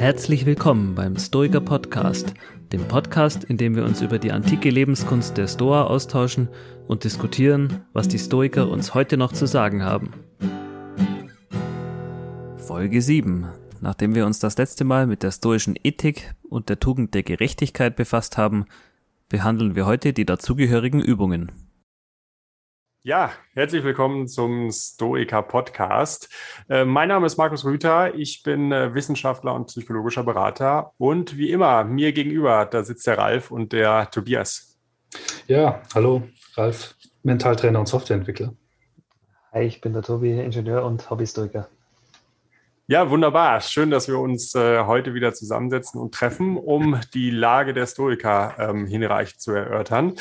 Herzlich willkommen beim Stoiker Podcast, dem Podcast, in dem wir uns über die antike Lebenskunst der Stoa austauschen und diskutieren, was die Stoiker uns heute noch zu sagen haben. Folge 7. Nachdem wir uns das letzte Mal mit der stoischen Ethik und der Tugend der Gerechtigkeit befasst haben, behandeln wir heute die dazugehörigen Übungen. Ja, herzlich willkommen zum Stoiker Podcast. Äh, mein Name ist Markus Rüther. Ich bin äh, Wissenschaftler und psychologischer Berater. Und wie immer, mir gegenüber, da sitzt der Ralf und der Tobias. Ja, hallo, Ralf, Mentaltrainer und Softwareentwickler. Hi, ich bin der Tobi, Ingenieur und Hobbystoiker. Ja, wunderbar. Schön, dass wir uns äh, heute wieder zusammensetzen und treffen, um die Lage der Stoiker ähm, hinreichend zu erörtern.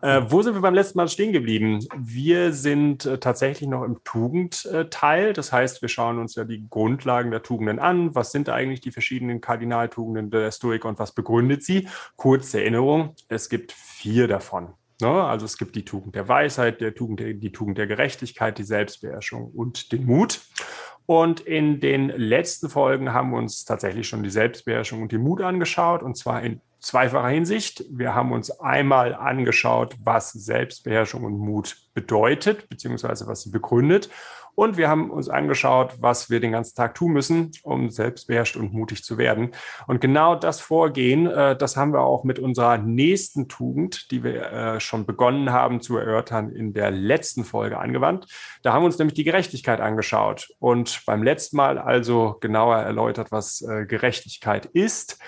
Äh, wo sind wir beim letzten Mal stehen geblieben? Wir sind äh, tatsächlich noch im Tugendteil. Das heißt, wir schauen uns ja die Grundlagen der Tugenden an. Was sind eigentlich die verschiedenen Kardinaltugenden der Stoiker und was begründet sie? Kurze Erinnerung, es gibt vier davon. Ne? Also es gibt die Tugend der Weisheit, der Tugend die Tugend der Gerechtigkeit, die Selbstbeherrschung und den Mut. Und in den letzten Folgen haben wir uns tatsächlich schon die Selbstbeherrschung und den Mut angeschaut, und zwar in zweifacher Hinsicht. Wir haben uns einmal angeschaut, was Selbstbeherrschung und Mut bedeutet, beziehungsweise was sie begründet. Und wir haben uns angeschaut, was wir den ganzen Tag tun müssen, um selbstbeherrscht und mutig zu werden. Und genau das Vorgehen, äh, das haben wir auch mit unserer nächsten Tugend, die wir äh, schon begonnen haben zu erörtern, in der letzten Folge angewandt. Da haben wir uns nämlich die Gerechtigkeit angeschaut und beim letzten Mal also genauer erläutert, was äh, Gerechtigkeit ist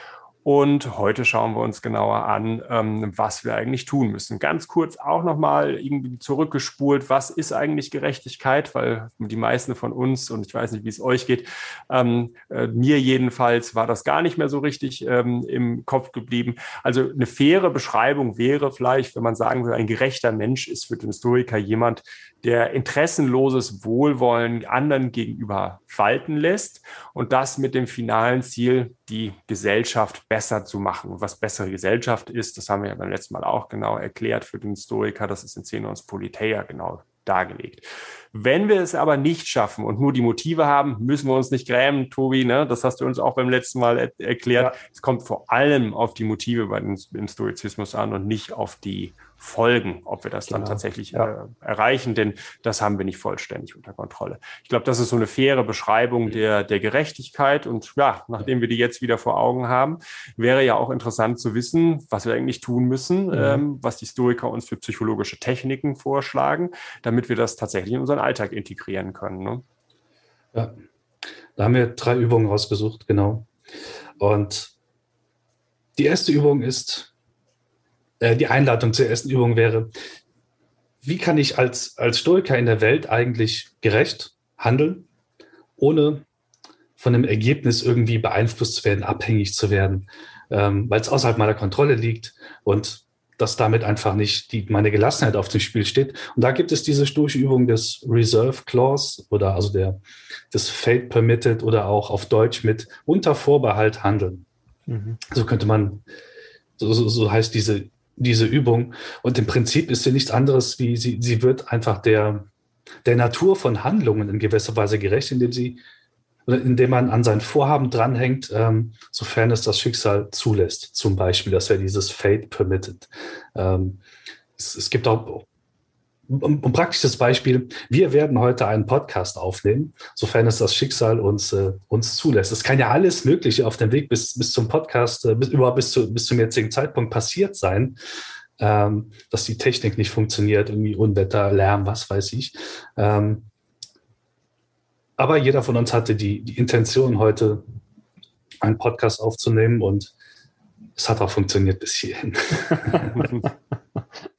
und heute schauen wir uns genauer an, ähm, was wir eigentlich tun müssen. Ganz kurz auch nochmal irgendwie zurückgespult, was ist eigentlich Gerechtigkeit? Weil die meisten von uns, und ich weiß nicht, wie es euch geht, ähm, äh, mir jedenfalls war das gar nicht mehr so richtig ähm, im Kopf geblieben. Also eine faire Beschreibung wäre vielleicht, wenn man sagen will, ein gerechter Mensch ist für den Historiker jemand, der interessenloses Wohlwollen anderen gegenüber walten lässt und das mit dem finalen Ziel, die Gesellschaft besser zu machen. Und was bessere Gesellschaft ist, das haben wir ja beim letzten Mal auch genau erklärt für den Stoiker, das ist in Xenons Politeia genau dargelegt. Wenn wir es aber nicht schaffen und nur die Motive haben, müssen wir uns nicht grämen, Tobi. Ne? Das hast du uns auch beim letzten Mal er erklärt. Ja. Es kommt vor allem auf die Motive bei den, im Stoizismus an und nicht auf die folgen, ob wir das genau. dann tatsächlich ja. äh, erreichen, denn das haben wir nicht vollständig unter Kontrolle. Ich glaube, das ist so eine faire Beschreibung der, der Gerechtigkeit und ja, nachdem wir die jetzt wieder vor Augen haben, wäre ja auch interessant zu wissen, was wir eigentlich tun müssen, mhm. ähm, was die Stoiker uns für psychologische Techniken vorschlagen, damit wir das tatsächlich in unseren Alltag integrieren können. Ne? Ja, da haben wir drei Übungen rausgesucht, genau. Und die erste Übung ist äh, die Einladung zur ersten Übung wäre, wie kann ich als, als Stoiker in der Welt eigentlich gerecht handeln, ohne von dem Ergebnis irgendwie beeinflusst zu werden, abhängig zu werden, ähm, weil es außerhalb meiner Kontrolle liegt und dass damit einfach nicht die, meine Gelassenheit auf dem Spiel steht. Und da gibt es diese stoische Übung des Reserve Clause oder also der, des Fate Permitted oder auch auf Deutsch mit unter Vorbehalt handeln. Mhm. So könnte man, so, so, so heißt diese diese Übung. Und im Prinzip ist sie nichts anderes, wie sie, sie wird einfach der, der Natur von Handlungen in gewisser Weise gerecht, indem sie indem man an sein Vorhaben dranhängt, ähm, sofern es das Schicksal zulässt. Zum Beispiel, das wäre dieses Fate Permitted. Ähm, es, es, gibt auch ein, praktisches Beispiel. Wir werden heute einen Podcast aufnehmen, sofern es das Schicksal uns, äh, uns zulässt. Es kann ja alles Mögliche auf dem Weg bis, bis zum Podcast, äh, bis, überhaupt bis, zu, bis zum jetzigen Zeitpunkt passiert sein. Ähm, dass die Technik nicht funktioniert, irgendwie Unwetter, Lärm, was weiß ich. Ähm, aber jeder von uns hatte die, die Intention, heute einen Podcast aufzunehmen und es hat auch funktioniert bis hierhin.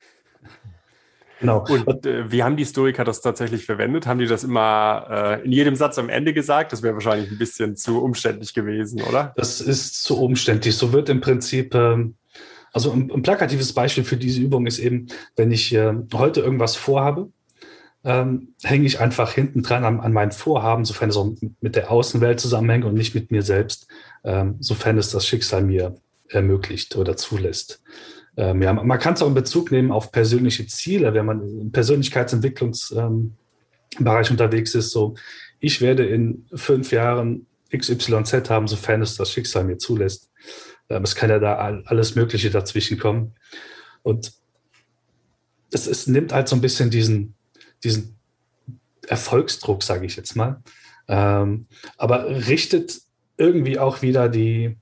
Genau. Und äh, wie haben die Stoiker das tatsächlich verwendet? Haben die das immer äh, in jedem Satz am Ende gesagt? Das wäre wahrscheinlich ein bisschen zu umständlich gewesen, oder? Das ist zu umständlich. So wird im Prinzip, ähm, also ein, ein, plakatives Beispiel für diese Übung ist eben, wenn ich äh, heute irgendwas vorhabe, ähm, hänge ich einfach hinten dran an, an meinen Vorhaben, sofern es auch mit der Außenwelt zusammenhängt und nicht mit mir selbst, ähm, sofern es das Schicksal mir ermöglicht oder zulässt. Ähm, ja, man kann es auch in Bezug nehmen auf persönliche Ziele, wenn man im Persönlichkeitsentwicklungsbereich ähm, unterwegs ist. So, ich werde in fünf Jahren XYZ haben, sofern es das Schicksal mir zulässt. Ähm, es kann ja da alles Mögliche dazwischen kommen. Und es, es nimmt halt so ein bisschen diesen, diesen Erfolgsdruck, sage ich jetzt mal, ähm, aber richtet irgendwie auch wieder die,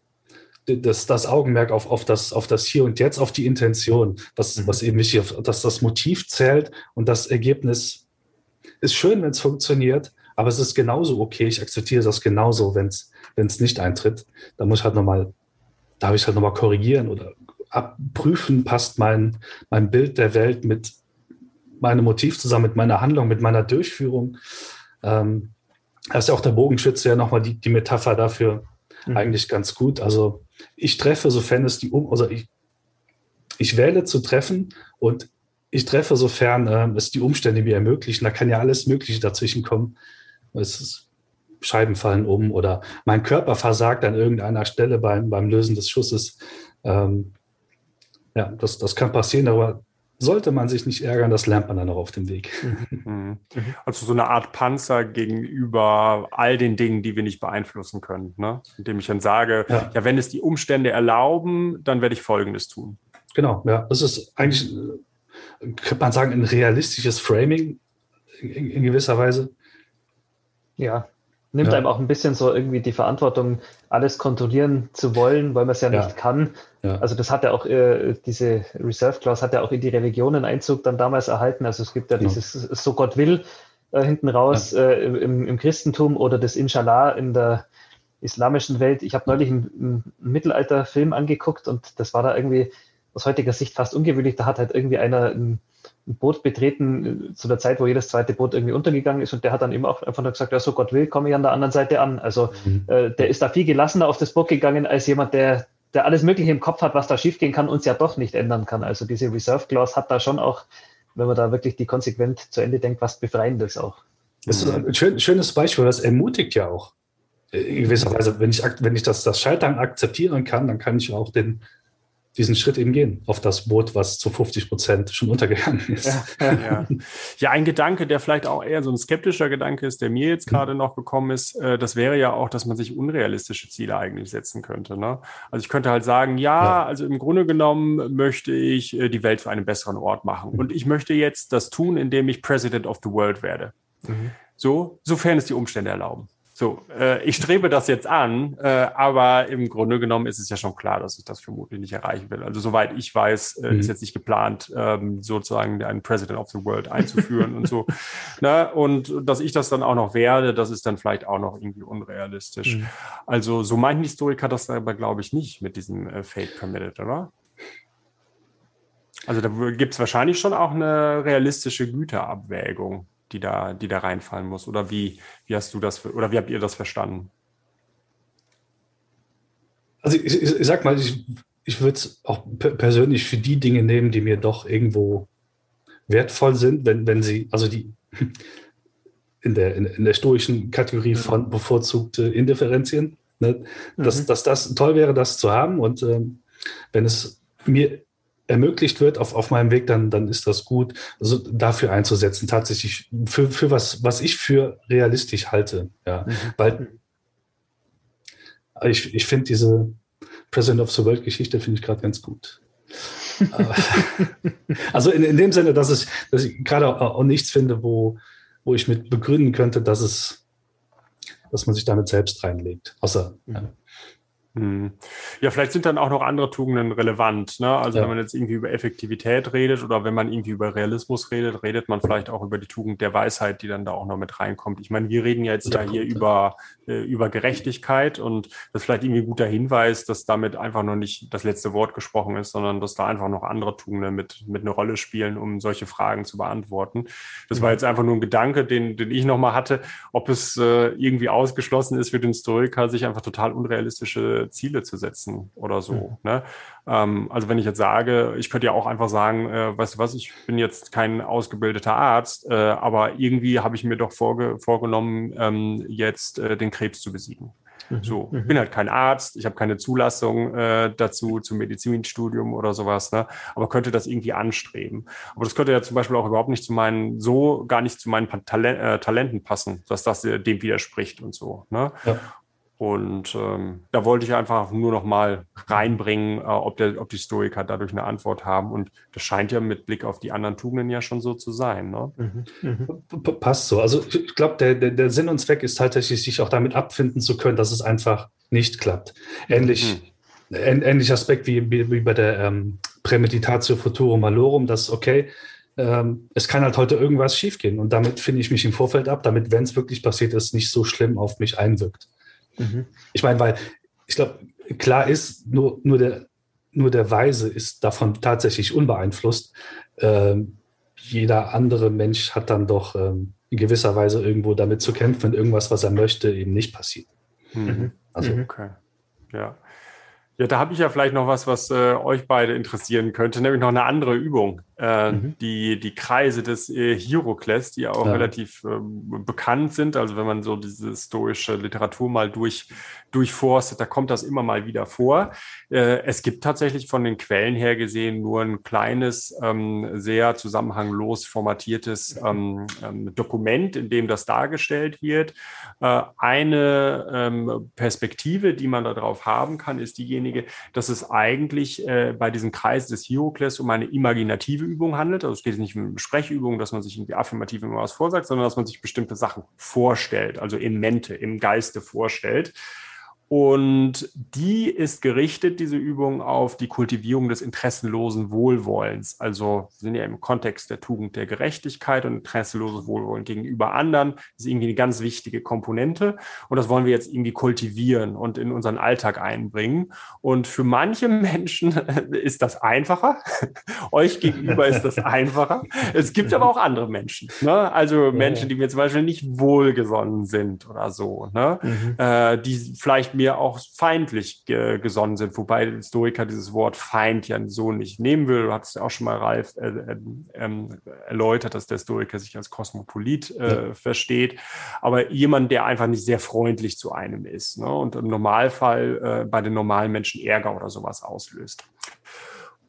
das, das Augenmerk auf, auf, das, auf das Hier und Jetzt, auf die Intention, was, mhm. was eben wichtig ist, dass das Motiv zählt und das Ergebnis ist schön, wenn es funktioniert, aber es ist genauso okay. Ich akzeptiere das genauso, wenn es nicht eintritt. Da muss ich halt nochmal, darf ich halt nochmal korrigieren oder abprüfen, passt mein, mein Bild der Welt mit meinem Motiv zusammen, mit meiner Handlung, mit meiner Durchführung. Ähm, da ist ja auch der Bogenschütze ja nochmal die, die Metapher dafür mhm. eigentlich ganz gut. Also ich treffe, sofern es die um, also ich, ich wähle zu treffen und ich treffe, sofern äh, es die Umstände mir ermöglichen. Da kann ja alles Mögliche dazwischen kommen. Es ist, Scheiben fallen um oder mein Körper versagt an irgendeiner Stelle beim, beim Lösen des Schusses. Ähm, ja, das, das kann passieren, aber sollte man sich nicht ärgern, das lernt man dann auch auf dem Weg. Mhm. Also so eine Art Panzer gegenüber all den Dingen, die wir nicht beeinflussen können. Ne? Indem ich dann sage, ja. ja, wenn es die Umstände erlauben, dann werde ich Folgendes tun. Genau, ja. Das ist eigentlich, könnte man sagen, ein realistisches Framing in, in gewisser Weise. Ja, nimmt ja. einem auch ein bisschen so irgendwie die Verantwortung, alles kontrollieren zu wollen, weil man es ja, ja, nicht kann. Ja. Also das hat ja auch, äh, diese Reserve Clause hat ja auch in die Religionen Einzug dann damals erhalten. Also es gibt ja dieses So Gott will äh, hinten raus äh, im, im, Christentum oder das Inshallah in der islamischen Welt. Ich habe neulich einen, einen Mittelalterfilm angeguckt und das war da irgendwie aus heutiger Sicht fast ungewöhnlich. Da hat halt irgendwie einer ein, ein Boot betreten äh, zu der Zeit, wo jedes zweite Boot irgendwie untergegangen ist und der hat dann eben auch einfach nur gesagt, ja, so Gott will, komme ich an der anderen Seite an. Also mhm. äh, der ist da viel gelassener auf das Boot gegangen als jemand, der, der alles Mögliche im Kopf hat, was da schiefgehen kann und es ja doch nicht ändern kann. Also diese Reserve Clause hat da schon auch, wenn man da wirklich die konsequent zu Ende denkt, was Befreiendes auch. Das ist ein schön, schönes Beispiel, das ermutigt ja auch. In gewisser Weise, wenn ich, wenn ich das, das Scheitern akzeptieren kann, dann kann ich auch den, diesen Schritt eben gehen auf das Boot, was zu 50 Prozent schon untergegangen ist. Ja, ja. ja, ein Gedanke, der vielleicht auch eher so ein skeptischer Gedanke ist, der mir jetzt gerade mhm. noch gekommen ist, äh, das wäre ja auch, dass man sich unrealistische Ziele eigentlich setzen könnte. Ne? Also ich könnte halt sagen, ja, ja, also im Grunde genommen möchte ich äh, die Welt zu einem besseren Ort machen. Mhm. Und ich möchte jetzt das tun, indem ich President of the World werde. Mhm. So, sofern es die Umstände erlauben. So, äh, ich strebe das jetzt an, äh, aber im Grunde genommen ist es ja schon klar, dass ich das vermutlich nicht erreichen will. Also soweit ich weiß, äh, mhm. ist jetzt nicht geplant, ähm, sozusagen einen President of the World einzuführen und so. Ne? Und dass ich das dann auch noch werde, das ist dann vielleicht auch noch irgendwie unrealistisch. Mhm. Also so meint ein Historiker das aber, glaube ich, nicht mit diesem äh, Fate Permitted, oder? Also da gibt es wahrscheinlich schon auch eine realistische Güterabwägung die da, die da reinfallen muss? Oder wie, wie hast du das, oder wie habt ihr das verstanden? Also ich, ich, ich sag mal, ich, ich würde es auch persönlich für die Dinge nehmen, die mir doch irgendwo wertvoll sind, wenn, wenn sie, also die in der, in, in der stoischen Kategorie von bevorzugte Indifferenzien, ne, dass, mhm. dass das toll wäre, das zu haben. Und ähm, wenn es mir ermöglicht wird auf, auf meinem Weg, dann, dann ist das gut. Also dafür einzusetzen, tatsächlich für, für was, was ich für realistisch halte. Ja. Mhm. Weil ich, ich finde diese President of the World Geschichte finde ich gerade ganz gut. also in, in dem Sinne, dass ich, dass ich gerade auch, nichts finde, wo, wo ich mit begründen könnte, dass es, dass man sich damit selbst reinlegt. Außer, mhm. ja. Hm. Ja, vielleicht sind dann auch noch andere Tugenden relevant. Ne? Also ja. wenn man jetzt irgendwie über Effektivität redet oder wenn man irgendwie über Realismus redet, redet man vielleicht auch über die Tugend der Weisheit, die dann da auch noch mit reinkommt. Ich meine, wir reden ja jetzt ja hier über, äh, über Gerechtigkeit und das ist vielleicht irgendwie ein guter Hinweis, dass damit einfach noch nicht das letzte Wort gesprochen ist, sondern dass da einfach noch andere Tugenden mit, mit eine Rolle spielen, um solche Fragen zu beantworten. Das war mhm. jetzt einfach nur ein Gedanke, den, den ich nochmal hatte, ob es äh, irgendwie ausgeschlossen ist für den Stoiker, sich einfach total unrealistische Ziele zu setzen oder so. Mhm. Ne? Ähm, also wenn ich jetzt sage, ich könnte ja auch einfach sagen, äh, weißt du was, ich bin jetzt kein ausgebildeter Arzt, äh, aber irgendwie habe ich mir doch vorge vorgenommen, ähm, jetzt äh, den Krebs zu besiegen. Mhm. So, ich mhm. bin halt kein Arzt, ich habe keine Zulassung äh, dazu zum Medizinstudium oder sowas, ne? aber könnte das irgendwie anstreben. Aber das könnte ja zum Beispiel auch überhaupt nicht zu meinen, so gar nicht zu meinen Talent, äh, Talenten passen, dass das dem widerspricht und so. Ne? Ja. Und ähm, da wollte ich einfach nur noch mal reinbringen, äh, ob, der, ob die Stoiker dadurch eine Antwort haben. Und das scheint ja mit Blick auf die anderen Tugenden ja schon so zu sein. Ne? Mhm. Mhm. Passt so. Also ich glaube, der, der, der, Sinn und Zweck ist tatsächlich, sich auch damit abfinden zu können, dass es einfach nicht klappt. Ähnlich, mhm. ähnlicher Aspekt wie, wie, bei der ähm, Prämeditatio Futuro Malorum, dass, okay, ähm, es kann halt heute irgendwas schiefgehen und damit finde ich mich im Vorfeld ab, damit, wenn es wirklich passiert ist, nicht so schlimm auf mich einwirkt. Mhm. Ich meine, weil ich glaube, klar ist, nur, nur, der, nur der Weise ist davon tatsächlich unbeeinflusst. Ähm, jeder andere Mensch hat dann doch ähm, in gewisser Weise irgendwo damit zu kämpfen, wenn irgendwas, was er möchte, eben nicht passiert. Mhm. Also, mhm. okay. Ja. Ja, da habe ich ja vielleicht noch was, was äh, euch beide interessieren könnte, nämlich noch eine andere Übung. Äh, mhm. die, die Kreise des äh, Hierokles, die auch ja. relativ ähm, bekannt sind. Also wenn man so diese stoische Literatur mal durch, durchforstet, da kommt das immer mal wieder vor. Äh, es gibt tatsächlich von den Quellen her gesehen nur ein kleines, ähm, sehr zusammenhanglos formatiertes ähm, ähm Dokument, in dem das dargestellt wird. Äh, eine ähm, Perspektive, die man darauf haben kann, ist diejenige, dass es eigentlich bei diesem Kreis des Hierokles um eine imaginative Übung handelt. Also es geht nicht um Sprechübungen, dass man sich irgendwie affirmativ immer was vorsagt, sondern dass man sich bestimmte Sachen vorstellt, also in Mente, im Geiste vorstellt. Und die ist gerichtet, diese Übung, auf die Kultivierung des interessenlosen Wohlwollens. Also sind ja im Kontext der Tugend der Gerechtigkeit und interessenloses Wohlwollen gegenüber anderen. Das ist irgendwie eine ganz wichtige Komponente. Und das wollen wir jetzt irgendwie kultivieren und in unseren Alltag einbringen. Und für manche Menschen ist das einfacher. Euch gegenüber ist das einfacher. Es gibt aber auch andere Menschen. Ne? Also Menschen, die mir zum Beispiel nicht wohlgesonnen sind oder so. Ne? Mhm. Äh, die vielleicht mir auch feindlich ge gesonnen sind, wobei der Historiker dieses Wort Feind ja so nicht nehmen will. Du hattest ja auch schon mal, Ralf, äh, äh, erläutert, dass der Historiker sich als Kosmopolit äh, ja. versteht, aber jemand, der einfach nicht sehr freundlich zu einem ist ne? und im Normalfall äh, bei den normalen Menschen Ärger oder sowas auslöst.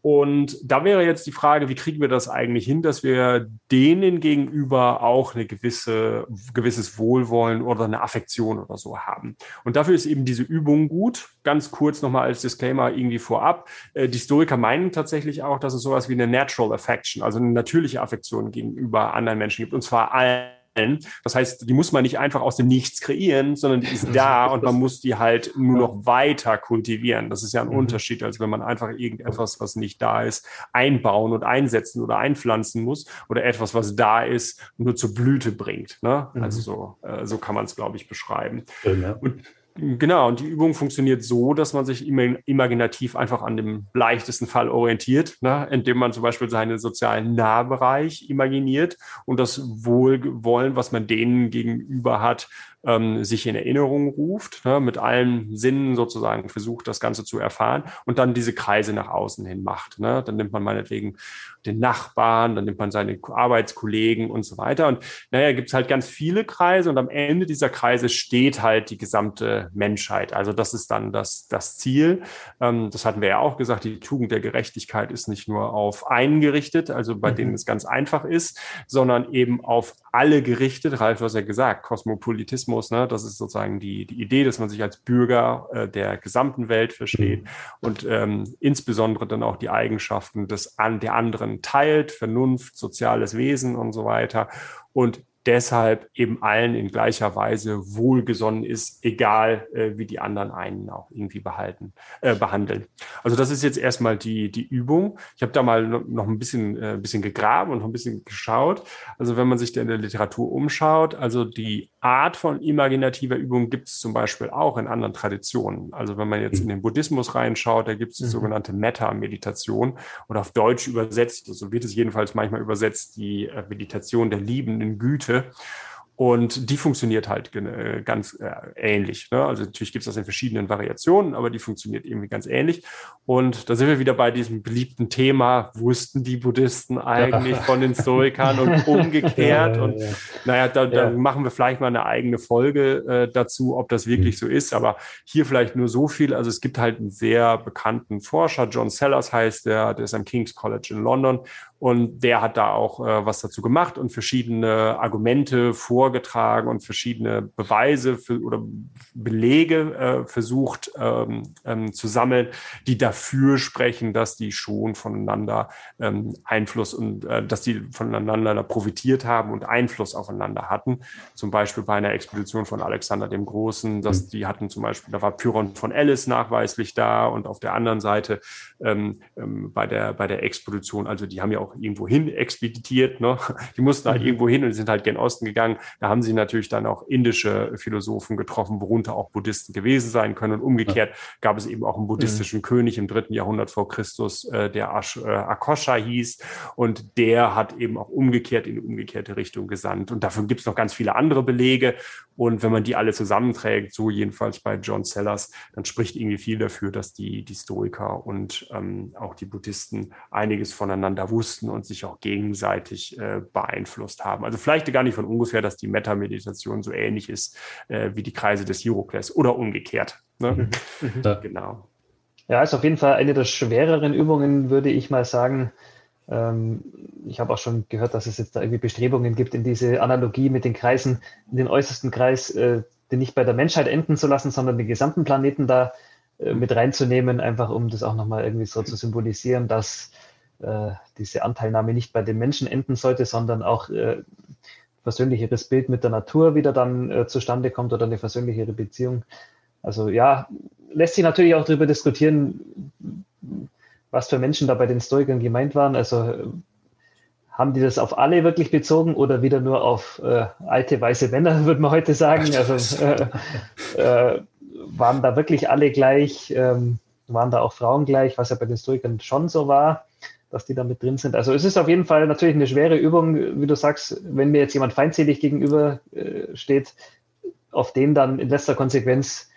Und da wäre jetzt die Frage, wie kriegen wir das eigentlich hin, dass wir denen gegenüber auch eine gewisse, gewisses Wohlwollen oder eine Affektion oder so haben. Und dafür ist eben diese Übung gut. Ganz kurz nochmal als Disclaimer irgendwie vorab. Äh, die Historiker meinen tatsächlich auch, dass es sowas wie eine Natural Affection, also eine natürliche Affektion gegenüber anderen Menschen gibt. Und zwar allen das heißt, die muss man nicht einfach aus dem Nichts kreieren, sondern die ist da und man muss die halt nur noch weiter kultivieren. Das ist ja ein mhm. Unterschied, als wenn man einfach irgendetwas, was nicht da ist, einbauen und einsetzen oder einpflanzen muss oder etwas, was da ist, nur zur Blüte bringt. Ne? Mhm. Also so, äh, so kann man es, glaube ich, beschreiben. Ja. Und Genau, und die Übung funktioniert so, dass man sich imaginativ einfach an dem leichtesten Fall orientiert, ne? indem man zum Beispiel seinen sozialen Nahbereich imaginiert und das Wohlwollen, was man denen gegenüber hat, ähm, sich in Erinnerung ruft, ne, mit allen Sinnen sozusagen versucht, das Ganze zu erfahren und dann diese Kreise nach außen hin macht. Ne. Dann nimmt man meinetwegen den Nachbarn, dann nimmt man seine Arbeitskollegen und so weiter. Und naja, gibt es halt ganz viele Kreise und am Ende dieser Kreise steht halt die gesamte Menschheit. Also das ist dann das, das Ziel. Ähm, das hatten wir ja auch gesagt, die Tugend der Gerechtigkeit ist nicht nur auf einen gerichtet, also bei mhm. denen es ganz einfach ist, sondern eben auf alle gerichtet. Ralf, du hast ja gesagt, Kosmopolitismus, ne? das ist sozusagen die, die Idee, dass man sich als Bürger äh, der gesamten Welt versteht mhm. und ähm, insbesondere dann auch die Eigenschaften des, an, der anderen teilt, Vernunft, soziales Wesen und so weiter. Und deshalb eben allen in gleicher Weise wohlgesonnen ist, egal äh, wie die anderen einen auch irgendwie behalten, äh, behandeln. Also das ist jetzt erstmal die, die Übung. Ich habe da mal noch ein bisschen, äh, bisschen gegraben und noch ein bisschen geschaut. Also wenn man sich da in der Literatur umschaut, also die Art von imaginativer Übung gibt es zum Beispiel auch in anderen Traditionen. Also wenn man jetzt in den Buddhismus reinschaut, da gibt es die mhm. sogenannte Metta-Meditation oder auf Deutsch übersetzt, so also wird es jedenfalls manchmal übersetzt, die äh, Meditation der liebenden Güte und die funktioniert halt äh, ganz äh, ähnlich. Ne? Also natürlich gibt es das in verschiedenen Variationen, aber die funktioniert irgendwie ganz ähnlich. Und da sind wir wieder bei diesem beliebten Thema, wussten die Buddhisten eigentlich von den Stoikern und umgekehrt. und naja, da, da machen wir vielleicht mal eine eigene Folge äh, dazu, ob das wirklich mhm. so ist. Aber hier vielleicht nur so viel. Also es gibt halt einen sehr bekannten Forscher, John Sellers heißt der, der ist am King's College in London Und der hat da auch äh, was dazu gemacht und verschiedene Argumente vorgetragen und verschiedene Beweise für, oder Belege äh, versucht ähm, ähm, zu sammeln, die dafür sprechen, dass die schon voneinander ähm, Einfluss und äh, dass die voneinander profitiert haben und Einfluss aufeinander hatten. Zum Beispiel bei einer Expedition von Alexander dem Großen, dass mhm. die hatten zum Beispiel, da war Pyrrhon von Ellis nachweislich da und auf der anderen Seite ähm, ähm, bei der bei der Expedition, also die haben ja auch irgendwo hin expeditiert, ne? die mussten halt mhm. irgendwo hin und sind halt gen Osten gegangen. Da haben sie natürlich dann auch indische Philosophen getroffen, worunter auch Buddhisten gewesen sein können. Und umgekehrt ja. gab es eben auch einen buddhistischen mhm. König im dritten Jahrhundert vor Christus, äh, der Ash, äh, Akosha hieß. Und der hat eben auch umgekehrt in die umgekehrte Richtung gesandt. Und dafür gibt es noch ganz viele andere Belege. Und wenn man die alle zusammenträgt, so jedenfalls bei John Sellers, dann spricht irgendwie viel dafür, dass die, die Stoiker und ähm, auch die Buddhisten einiges voneinander wussten und sich auch gegenseitig äh, beeinflusst haben. Also vielleicht gar nicht von ungefähr, dass die Meta-Meditation so ähnlich ist äh, wie die Kreise des Hierokles oder umgekehrt. Ne? Mhm. Mhm. Genau. Ja, ist auf jeden Fall eine der schwereren Übungen, würde ich mal sagen. Ähm, ich habe auch schon gehört, dass es jetzt da irgendwie Bestrebungen gibt, in diese Analogie mit den Kreisen, in den äußersten Kreis, äh, den nicht bei der Menschheit enden zu lassen, sondern den gesamten Planeten da äh, mit reinzunehmen, einfach um das auch nochmal irgendwie so zu symbolisieren, dass äh, diese Anteilnahme nicht bei den Menschen enden sollte, sondern auch äh, versöhnlicheres Bild mit der Natur wieder dann äh, zustande kommt oder eine versöhnlichere Beziehung. Also ja, lässt sich natürlich auch darüber diskutieren, was für Menschen da bei den Stoikern gemeint waren. Also haben die das auf alle wirklich bezogen oder wieder nur auf äh, alte weiße Männer, würde man heute sagen? Also äh, äh, waren da wirklich alle gleich? Ähm, waren da auch Frauen gleich, was ja bei den Stoikern schon so war, dass die da mit drin sind. Also es ist auf jeden Fall natürlich eine schwere Übung, wie du sagst, wenn mir jetzt jemand feindselig gegenüber äh, steht, auf den dann in letzter Konsequenz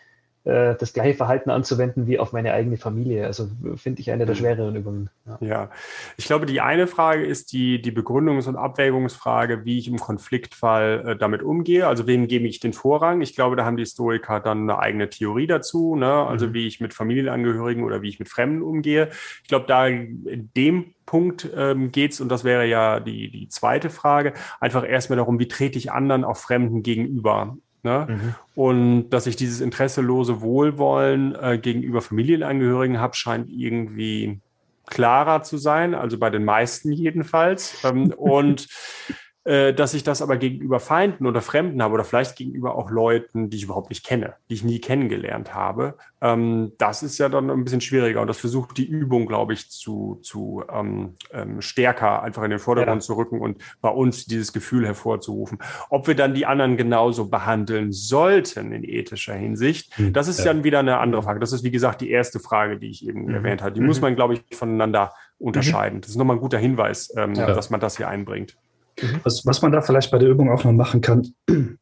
äh, das gleiche Verhalten anzuwenden wie auf meine eigene Familie. Also finde ich eine der mhm. schwereren Übungen. Ja. ja. ich glaube, die eine Frage ist die, die Begründungs- und Abwägungsfrage, wie ich im Konfliktfall äh, damit umgehe. Also wem gebe ich den Vorrang? Ich glaube, da haben die Historiker dann eine eigene Theorie dazu, ne? also mhm. wie ich mit Familienangehörigen oder wie ich mit Fremden umgehe. Ich glaube, da in dem Punkt ähm, geht es, und das wäre ja die, die zweite Frage, einfach erstmal darum, wie trete ich anderen, auch Fremden gegenüber. Ne? Mhm. Und dass ich dieses interesselose Wohlwollen äh, gegenüber Familienangehörigen habe, scheint irgendwie klarer zu sein, also bei den meisten jedenfalls. Ähm, und äh, dass ich das aber gegenüber Feinden oder Fremden habe oder vielleicht gegenüber auch Leuten, die ich überhaupt nicht kenne, die ich nie kennengelernt habe, ähm, das ist ja dann ein bisschen schwieriger und das versucht die Übung, glaube ich, zu, zu ähm, ähm, stärker einfach in den Vordergrund ja. zu rücken und bei uns dieses Gefühl hervorzurufen. Ob wir dann die anderen genauso behandeln sollten in ethischer Hinsicht, mhm. das ist ja. dann wieder eine andere Frage. Das ist, wie gesagt, die erste Frage, die ich eben mhm. erwähnt habe. Die mhm. muss man, glaube ich, voneinander unterscheiden. Mhm. Das ist nochmal ein guter Hinweis, ähm, ja. dass man das hier einbringt. Mhm. Was, was man da vielleicht bei der Übung auch noch machen kann,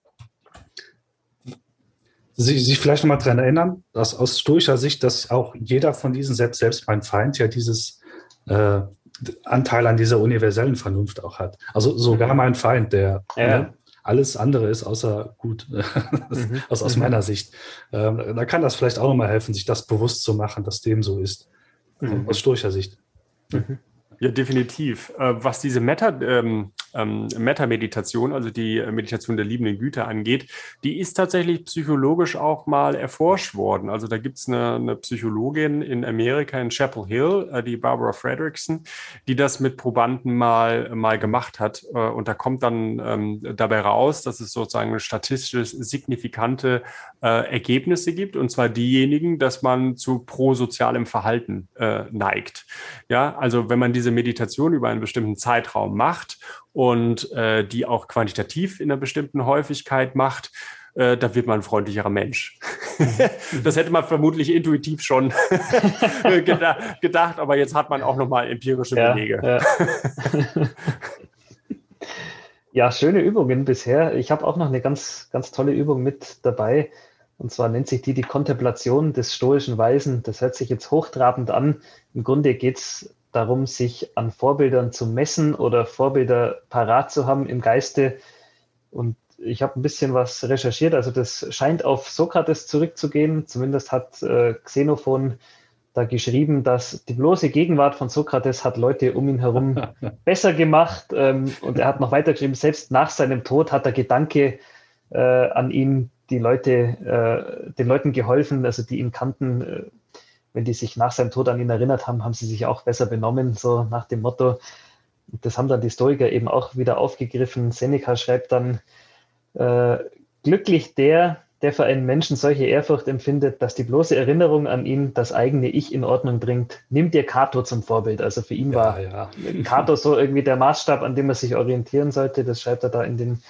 sich, sich vielleicht noch mal daran erinnern, dass aus stoischer Sicht, dass auch jeder von diesen, selbst, selbst mein Feind, ja dieses äh, Anteil an dieser universellen Vernunft auch hat. Also sogar mhm. mein Feind, der ja. ne, alles andere ist außer gut, mhm. aus, aus mhm. meiner Sicht. Ähm, da kann das vielleicht auch noch mal helfen, sich das bewusst zu machen, dass dem so ist. Mhm. Aus stoischer Sicht. Mhm. Ja, definitiv. Äh, was diese Meta, ähm, ähm, Meta-Meditation, also die Meditation der liebenden Güte angeht, die ist tatsächlich psychologisch auch mal erforscht worden. Also da gibt es eine, eine, Psychologin in Amerika, in Chapel Hill, äh, die Barbara Fredrickson, die das mit Probanden mal, mal gemacht hat. Äh, und da kommt dann ähm, dabei raus, dass es sozusagen statistisch signifikante äh, Ergebnisse gibt, und zwar diejenigen, dass man zu prosozialem Verhalten äh, neigt. Ja, also wenn man diese Meditation über einen bestimmten Zeitraum macht und äh, die auch quantitativ in einer bestimmten Häufigkeit macht, äh, da wird man ein freundlicherer Mensch. das hätte man vermutlich intuitiv schon gedacht, aber jetzt hat man auch nochmal empirische ja, Belege. Ja. ja, schöne Übungen bisher. Ich habe auch noch eine ganz, ganz tolle Übung mit dabei. Und zwar nennt sich die die Kontemplation des stoischen Weisen. Das hört sich jetzt hochtrabend an. Im Grunde geht es darum, sich an Vorbildern zu messen oder Vorbilder parat zu haben im Geiste. Und ich habe ein bisschen was recherchiert. Also das scheint auf Sokrates zurückzugehen. Zumindest hat äh, Xenophon da geschrieben, dass die bloße Gegenwart von Sokrates hat Leute um ihn herum besser gemacht. Ähm, und er hat noch weiter geschrieben, selbst nach seinem Tod hat der Gedanke äh, an ihn die Leute, äh, den Leuten geholfen, also die ihn kannten, äh, wenn die sich nach seinem Tod an ihn erinnert haben, haben sie sich auch besser benommen, so nach dem Motto. Das haben dann die Historiker eben auch wieder aufgegriffen. Seneca schreibt dann, äh, glücklich der, der für einen Menschen solche Ehrfurcht empfindet, dass die bloße Erinnerung an ihn das eigene Ich in Ordnung bringt. Nimm dir Cato zum Vorbild. Also für ihn ja, war ja. Cato so irgendwie der Maßstab, an dem er sich orientieren sollte. Das schreibt er da in den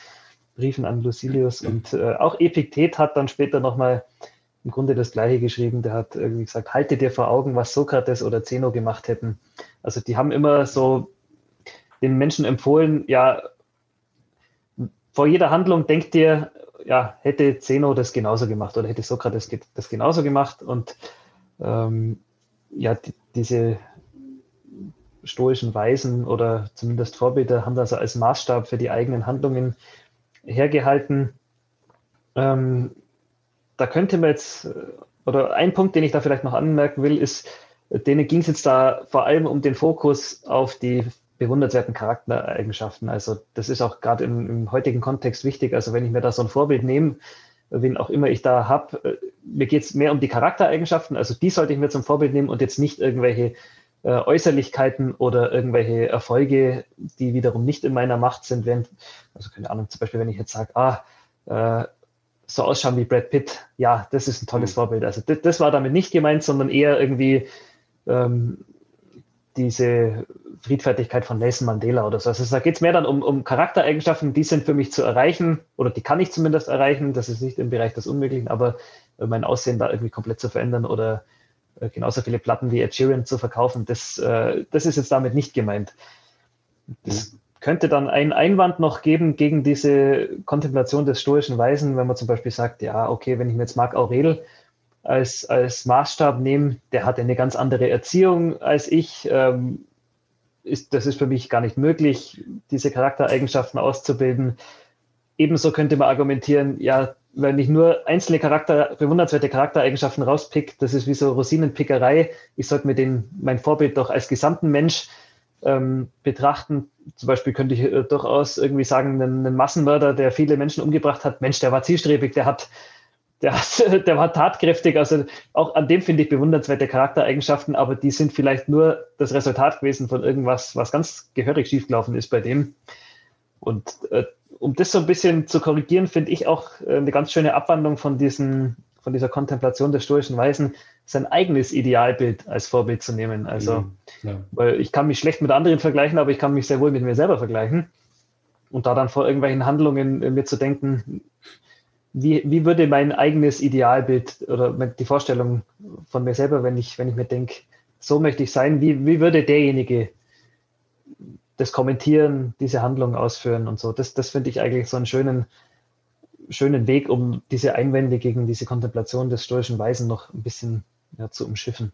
Briefen an Lucilius. Und äh, auch Epiktet hat dann später nochmal im Grunde das Gleiche geschrieben. Der hat irgendwie gesagt, halte dir vor Augen, was Sokrates oder Zeno gemacht hätten. Also die haben immer so den Menschen empfohlen, ja, vor jeder Handlung denkt dir, ja, hätte Zeno das genauso gemacht oder hätte Sokrates das genauso gemacht und ähm, ja, die, diese stoischen Weisen oder zumindest Vorbilder haben das als Maßstab für die eigenen Handlungen hergehalten. Ähm, da könnte man jetzt, oder ein Punkt, den ich da vielleicht noch anmerken will, ist, denen ging es jetzt da vor allem um den Fokus auf die bewundernswerten Charaktereigenschaften. Also das ist auch gerade im, im, heutigen Kontext wichtig. Also wenn ich mir da so ein Vorbild nehme, wen auch immer ich da habe, äh, mir geht es mehr um die Charaktereigenschaften. Also die sollte ich mir zum Vorbild nehmen und jetzt nicht irgendwelche äh, Äußerlichkeiten oder irgendwelche Erfolge, die wiederum nicht in meiner Macht sind. Während, also keine Ahnung, zum Beispiel, wenn ich jetzt sage, ah, äh, so ausschauen wie Brad Pitt, ja, das ist ein tolles mhm. Vorbild. Also das, das, war damit nicht gemeint, sondern eher irgendwie ähm, diese Friedfertigkeit von Nelson Mandela oder so. Also da geht es mehr dann um, um Charaktereigenschaften, die sind für mich zu erreichen oder die kann ich zumindest erreichen. Das ist nicht im Bereich des Unmöglichen, aber mein Aussehen da irgendwie komplett zu verändern oder äh, genauso viele Platten wie Ed Sheeran zu verkaufen, das, äh, das ist jetzt damit nicht gemeint. Das mhm. Könnte dann einen Einwand noch geben gegen diese Kontemplation des stoischen Weisen, wenn man zum Beispiel sagt, ja, okay, wenn ich mir jetzt Marc Aurel als, als Maßstab nehme, der hatte eine ganz andere Erziehung als ich. Ähm, ist, das ist für mich gar nicht möglich, diese Charaktereigenschaften auszubilden. Ebenso könnte man argumentieren, ja, wenn ich nur einzelne Charakter, bewundernswerte Charaktereigenschaften rauspick, das ist wie so Rosinenpickerei. Ich sollte mir den, mein Vorbild doch als gesamten Mensch ähm, betrachten. Zum Beispiel könnte ich äh, durchaus irgendwie sagen, einen, einen Massenmörder, der viele Menschen umgebracht hat, Mensch, der war zielstrebig, der hat der, hat, der war tatkräftig. Also auch an dem finde ich bewundernswerte Charaktereigenschaften, aber die sind vielleicht nur das Resultat gewesen von irgendwas, was ganz gehörig schiefgelaufen ist bei dem. Und äh, um das so ein bisschen zu korrigieren, finde ich auch äh, eine ganz schöne Abwandlung von, diesen, von dieser Kontemplation der stoischen Weisen, sein eigenes Idealbild als Vorbild zu nehmen. Also, ja, ja. weil ich kann mich schlecht mit anderen vergleichen, aber ich kann mich sehr wohl mit mir selber vergleichen. Und da dann vor irgendwelchen Handlungen äh, mir zu denken, wie, wie würde mein eigenes Idealbild oder die Vorstellung von mir selber, wenn ich, wenn ich mir denke, so möchte ich sein, wie, wie würde derjenige das kommentieren, diese Handlung ausführen und so. Das, das finde ich eigentlich so einen schönen, schönen Weg, um diese Einwände gegen diese Kontemplation des stoischen Weisen noch ein bisschen ja, zu umschiffen.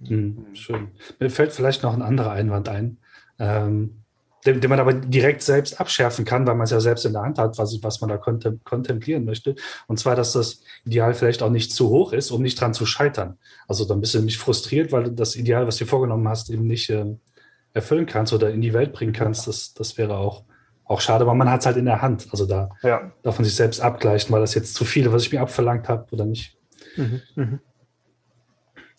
Mhm, schön. Mir fällt vielleicht noch ein anderer Einwand ein. Ähm, den, den, man aber direkt selbst abschärfen kann, weil man es ja selbst in der Hand hat, was, was man da kontemplieren möchte. Und zwar, dass das Ideal vielleicht auch nicht zu hoch ist, um nicht dran zu scheitern. Also dann bist du nämlich frustriert, weil du das Ideal, was du dir vorgenommen hast, eben nicht äh, erfüllen kannst oder in die Welt bringen kannst. Das, das wäre auch, auch schade, aber man hat es halt in der Hand. Also da ja. darf man sich selbst abgleichen, weil das jetzt zu viele, was ich mir abverlangt habe oder nicht. Mhm, mh.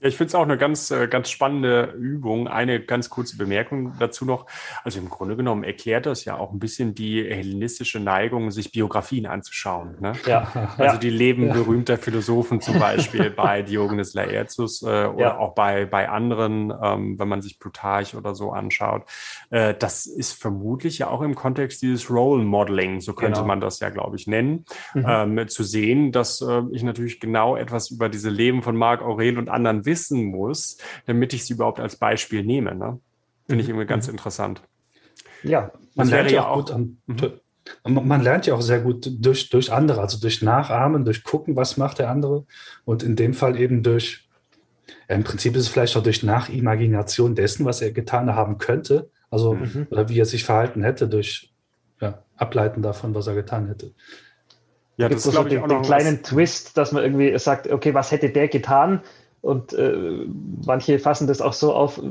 Ja, ich finde es auch eine ganz, äh, ganz spannende Übung. Eine ganz kurze Bemerkung dazu noch. Also im Grunde genommen erklärt das ja auch ein bisschen die hellenistische Neigung, sich Biografien anzuschauen. Ne? Ja, also die Leben ja. berühmter Philosophen zum Beispiel bei Diogenes Laertius äh, oder ja. auch bei, bei anderen, ähm, wenn man sich Plutarch oder so anschaut. Äh, das ist vermutlich ja auch im Kontext dieses Role Modeling, so könnte genau. man das ja, glaube ich, nennen, mhm. ähm, zu sehen, dass äh, ich natürlich genau etwas über diese Leben von Marc Aurel und anderen wissen muss, damit ich sie überhaupt als Beispiel nehme. Ne? Finde ich mhm. irgendwie ganz mhm. interessant. Ja, man das lernt ja auch, gut an, mhm. man lernt ja auch sehr gut durch, durch andere, also durch Nachahmen, durch Gucken, was macht der andere und in dem Fall eben durch, ja, im Prinzip ist es vielleicht auch durch Nachimagination dessen, was er getan haben könnte, also mhm. oder wie er sich verhalten hätte, durch ja, Ableiten davon, was er getan hätte. Ja, das ist, glaube ich, den, auch den kleinen was. Twist, dass man irgendwie sagt, okay, was hätte der getan? Und äh, manche fassen das auch so auf,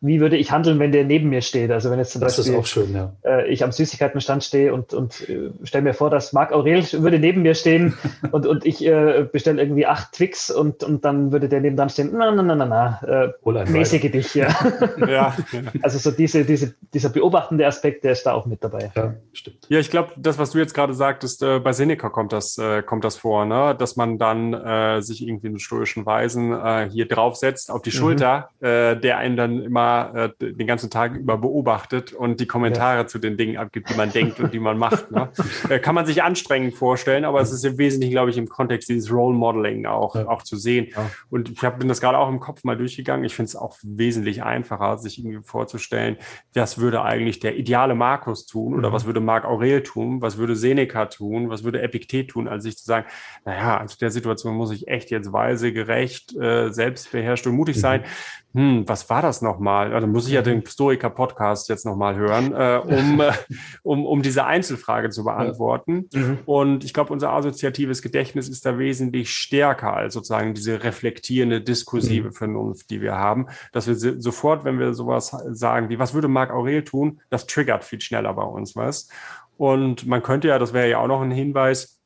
wie würde ich handeln, wenn der neben mir steht? Also wenn jetzt zum das Beispiel schön, ja. äh, ich am Süßigkeitenstand stehe und, und äh, stelle mir vor, dass Marc Aurel würde neben mir stehen und, und ich äh, bestelle irgendwie acht Twix und, und dann würde der neben dann stehen, na, na, na, na, na, äh, mäßige dich, ja. ja. Also so diese, diese, dieser beobachtende Aspekt, der ist da auch mit dabei. Ja, stimmt. Ja, ich glaube, das, was du jetzt gerade sagtest, äh, bei Seneca kommt das, äh, kommt das vor, ne? dass man dann äh, sich irgendwie in stoischen Weisen äh, hier draufsetzt auf die mhm. Schulter, äh, der einen dann immer äh, den ganzen Tag über beobachtet und die Kommentare ja. zu den Dingen abgibt, die man denkt und die man macht. Ne? Äh, kann man sich anstrengend vorstellen, aber es ist im Wesentlichen, glaube ich, im Kontext dieses Role Modeling auch, ja. auch zu sehen. Ja. Und ich hab, bin das gerade auch im Kopf mal durchgegangen. Ich finde es auch wesentlich einfacher, sich irgendwie vorzustellen, was würde eigentlich der ideale Markus tun oder mhm. was würde Marc Aurel tun, was würde Seneca tun, was würde Epiktet tun, als sich zu sagen, naja, also der Situation muss ich echt jetzt weise, gerecht, äh, selbstbeherrscht und mutig mhm. Hm, was war das nochmal? also muss ich ja den mhm. Stoiker-Podcast jetzt nochmal hören, äh, um, äh, um, um diese Einzelfrage zu beantworten. Mhm. Und ich glaube, unser assoziatives Gedächtnis ist da wesentlich stärker als sozusagen diese reflektierende, diskursive mhm. Vernunft, die wir haben, dass wir sofort, wenn wir sowas sagen wie, was würde Marc Aurel tun, das triggert viel schneller bei uns was. Und man könnte ja, das wäre ja auch noch ein Hinweis,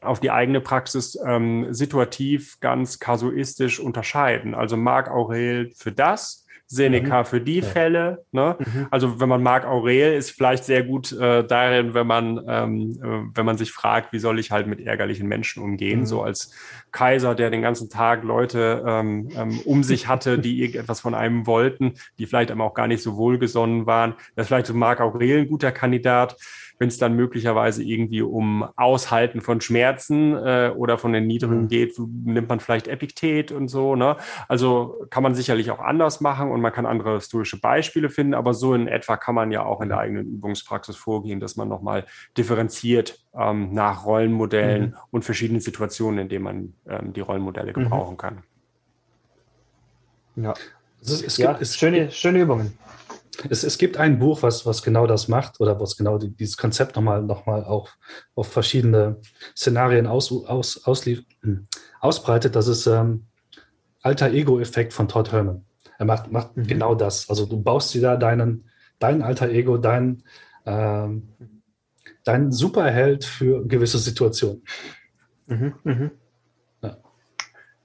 auf die eigene Praxis ähm, situativ ganz kasuistisch unterscheiden. Also Marc Aurel für das, Seneca mhm. für die ja. Fälle. Ne? Mhm. Also wenn man mag, Aurel ist vielleicht sehr gut äh, darin, wenn man, ähm, äh, wenn man sich fragt, wie soll ich halt mit ärgerlichen Menschen umgehen, mhm. so als Kaiser, der den ganzen Tag Leute ähm, ähm, um sich hatte, die irgendetwas von einem wollten, die vielleicht einem auch gar nicht so wohlgesonnen waren. Das ist vielleicht so Marc Aurel ein guter Kandidat wenn es dann möglicherweise irgendwie um Aushalten von Schmerzen äh, oder von den Niedrigen mhm. geht, nimmt man vielleicht Epiktet und so. Ne? Also kann man sicherlich auch anders machen und man kann andere historische Beispiele finden, aber so in etwa kann man ja auch in der eigenen Übungspraxis vorgehen, dass man nochmal differenziert ähm, nach Rollenmodellen mhm. und verschiedenen Situationen, in denen man ähm, die Rollenmodelle mhm. gebrauchen mhm. kann. Ja, es, es gibt, ja, es, schöne, schöne Übungen. Es, es gibt ein Buch, was, was genau das macht oder was genau die, dieses Konzept nochmal noch mal auch auf verschiedene Szenarien aus, aus, auslief, hm, ausbreitet. Das ist ähm, Alter Ego-Effekt von Todd Herman. Er macht, macht mhm. genau das. Also du baust dir da deinen, dein Alter Ego, dein, ähm, dein Superheld für gewisse Situationen. Mhm, mh.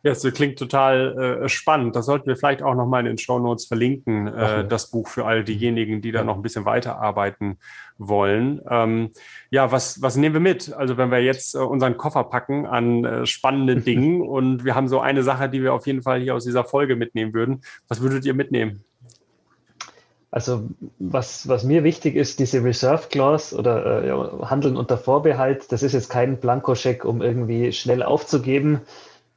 Ja, das klingt total äh, spannend. Das sollten wir vielleicht auch nochmal in den Show Notes verlinken, äh, das Buch für all diejenigen, die da noch ein bisschen weiterarbeiten wollen. Ähm, ja, was, was nehmen wir mit? Also wenn wir jetzt äh, unseren Koffer packen an äh, spannenden Dingen und wir haben so eine Sache, die wir auf jeden Fall hier aus dieser Folge mitnehmen würden. Was würdet ihr mitnehmen? Also was, was mir wichtig ist, diese Reserve Clause oder äh, ja, Handeln unter Vorbehalt, das ist jetzt kein Blankoscheck, um irgendwie schnell aufzugeben,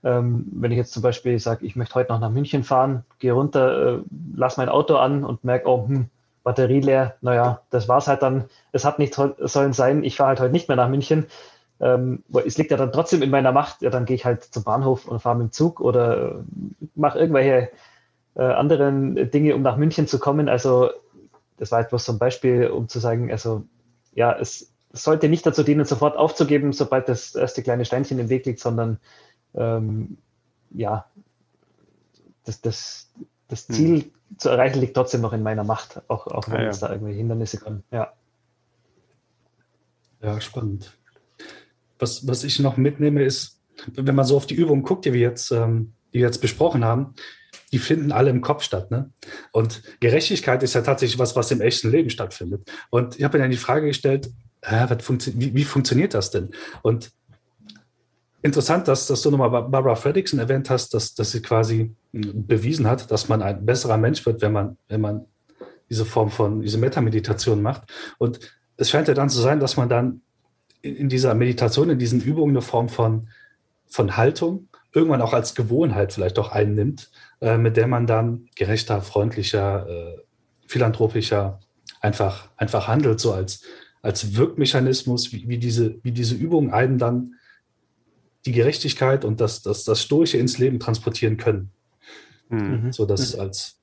ähm, wenn ich jetzt zum Beispiel sage, ich möchte heute noch nach München fahren, gehe runter, äh, lass mein Auto an und merke, oh, hm, Batterie leer, naja, das war's halt dann. Es hat nicht sollen sein, ich fahre halt heute nicht mehr nach München. Ähm, es liegt ja dann trotzdem in meiner Macht, ja, dann gehe ich halt zum Bahnhof und fahre mit dem Zug oder äh, mache irgendwelche äh, anderen Dinge, um nach München zu kommen. Also das war etwas zum Beispiel, um zu sagen, also ja, es, es sollte nicht dazu dienen, sofort aufzugeben, sobald das erste kleine Steinchen im Weg liegt, sondern ähm, ja, das, das, das. Ziel hm. zu erreichen liegt trotzdem noch in meiner Macht, auch, auch wenn ah, es da irgendwelche Hindernisse kommen. Ja. Ja, spannend. Was, was ich noch mitnehme, ist, wenn man so auf die Übungen guckt, die wir jetzt, ähm, die wir jetzt besprochen haben, die finden alle im Kopf statt. Ne? Und Gerechtigkeit ist ja tatsächlich was, was im echten Leben stattfindet. Und ich habe mir dann die Frage gestellt, äh, funktio wie, wie, funktioniert das denn? Und interessant, dass, dass du nochmal Barbara Fredrickson erwähnt hast, dass, dass sie quasi hm, bewiesen hat, dass man ein besserer Mensch wird, wenn man, wenn man diese Form von, diese Metameditation macht. Und es scheint ja dann zu sein, dass man dann in dieser Meditation, in diesen Übungen eine Form von, von Haltung irgendwann auch als Gewohnheit vielleicht auch einnimmt, äh, mit der man dann gerechter, freundlicher, äh, philanthropischer einfach, einfach handelt, so als, als Wirkmechanismus, wie, wie, diese, wie diese Übungen einen dann die Gerechtigkeit und das, das, das Stoische ins Leben transportieren können. Mhm. So das mhm. als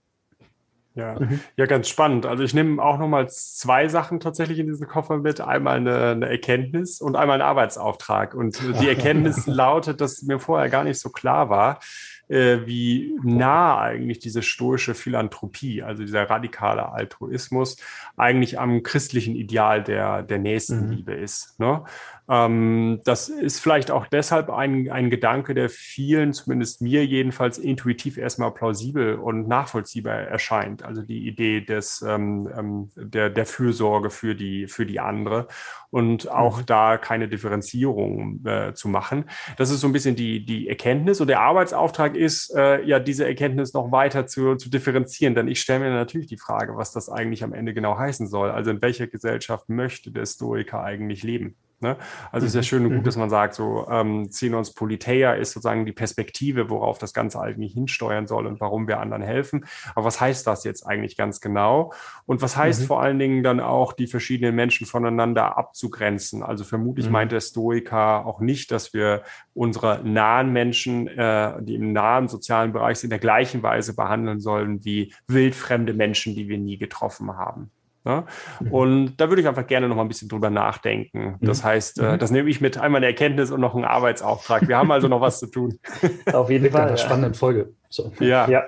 ja, mhm. ja, ganz spannend. Also ich nehme auch nochmal zwei Sachen tatsächlich in diesen Koffer mit. Einmal eine, eine Erkenntnis und einmal einen Arbeitsauftrag. Und die Erkenntnis lautet, dass mir vorher gar nicht so klar war, äh, wie nah eigentlich diese stoische Philanthropie, also dieser radikale Altruismus, eigentlich am christlichen Ideal der, der Nächstenliebe mhm. ist. Ne? Ähm, das ist vielleicht auch deshalb ein, ein Gedanke, der vielen, zumindest mir jedenfalls, intuitiv erstmal plausibel und nachvollziehbar erscheint. Also die Idee des, ähm, ähm der, der Fürsorge für die, für die andere und auch mhm. da keine Differenzierung äh, zu machen. Das ist so ein bisschen die, die Erkenntnis und der Arbeitsauftrag ist, äh, ja, diese Erkenntnis noch weiter zu, zu differenzieren. Denn ich stelle mir natürlich die Frage, was das eigentlich am Ende genau heißen soll. Also in welcher Gesellschaft möchte der Stoiker eigentlich leben? Ne? Also mhm. ist ja schön und gut, mhm. dass man sagt, so ähm, Xenons Politeia ist sozusagen die Perspektive, worauf das Ganze eigentlich hinsteuern soll und warum wir anderen helfen. Aber was heißt das jetzt eigentlich ganz genau? Und was heißt mhm. vor allen Dingen dann auch, die verschiedenen Menschen voneinander abzugrenzen? Also vermutlich mhm. meint der Stoiker auch nicht, dass wir unsere nahen Menschen, äh, die im nahen sozialen Bereich sind, in der gleichen Weise behandeln sollen wie wildfremde Menschen, die wir nie getroffen haben. Ne? Mhm. Und da würde ich einfach gerne noch mal ein bisschen drüber nachdenken. Das mhm. heißt, äh, mhm. das nehme ich mit einmal eine Erkenntnis und noch einen Arbeitsauftrag. Wir haben also noch was zu tun. Auf jeden Fall. Ja. Spannende Folge. So. Ja. ja.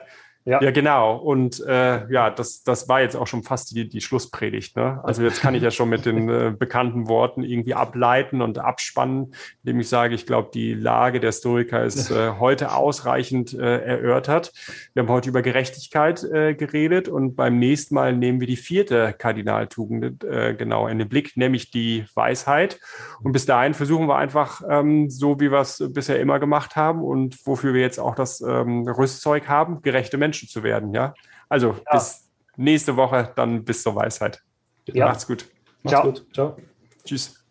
Ja. ja, genau. Und äh, ja, das, das war jetzt auch schon fast die, die Schlusspredigt. Ne? Also jetzt kann ich ja schon mit den äh, bekannten Worten irgendwie ableiten und abspannen, indem ich sage, ich glaube, die Lage der Stoiker ist äh, heute ausreichend äh, erörtert. Wir haben heute über Gerechtigkeit äh, geredet und beim nächsten Mal nehmen wir die vierte Kardinaltugend äh, genau in den Blick, nämlich die Weisheit. Und bis dahin versuchen wir einfach, ähm, so wie wir es bisher immer gemacht haben und wofür wir jetzt auch das ähm, Rüstzeug haben, gerechte Menschen Menschen zu werden. Ja, also ja. bis nächste Woche, dann bis zur Weisheit. Ja. Macht's gut. Macht's Ciao. gut. Ciao. Tschüss.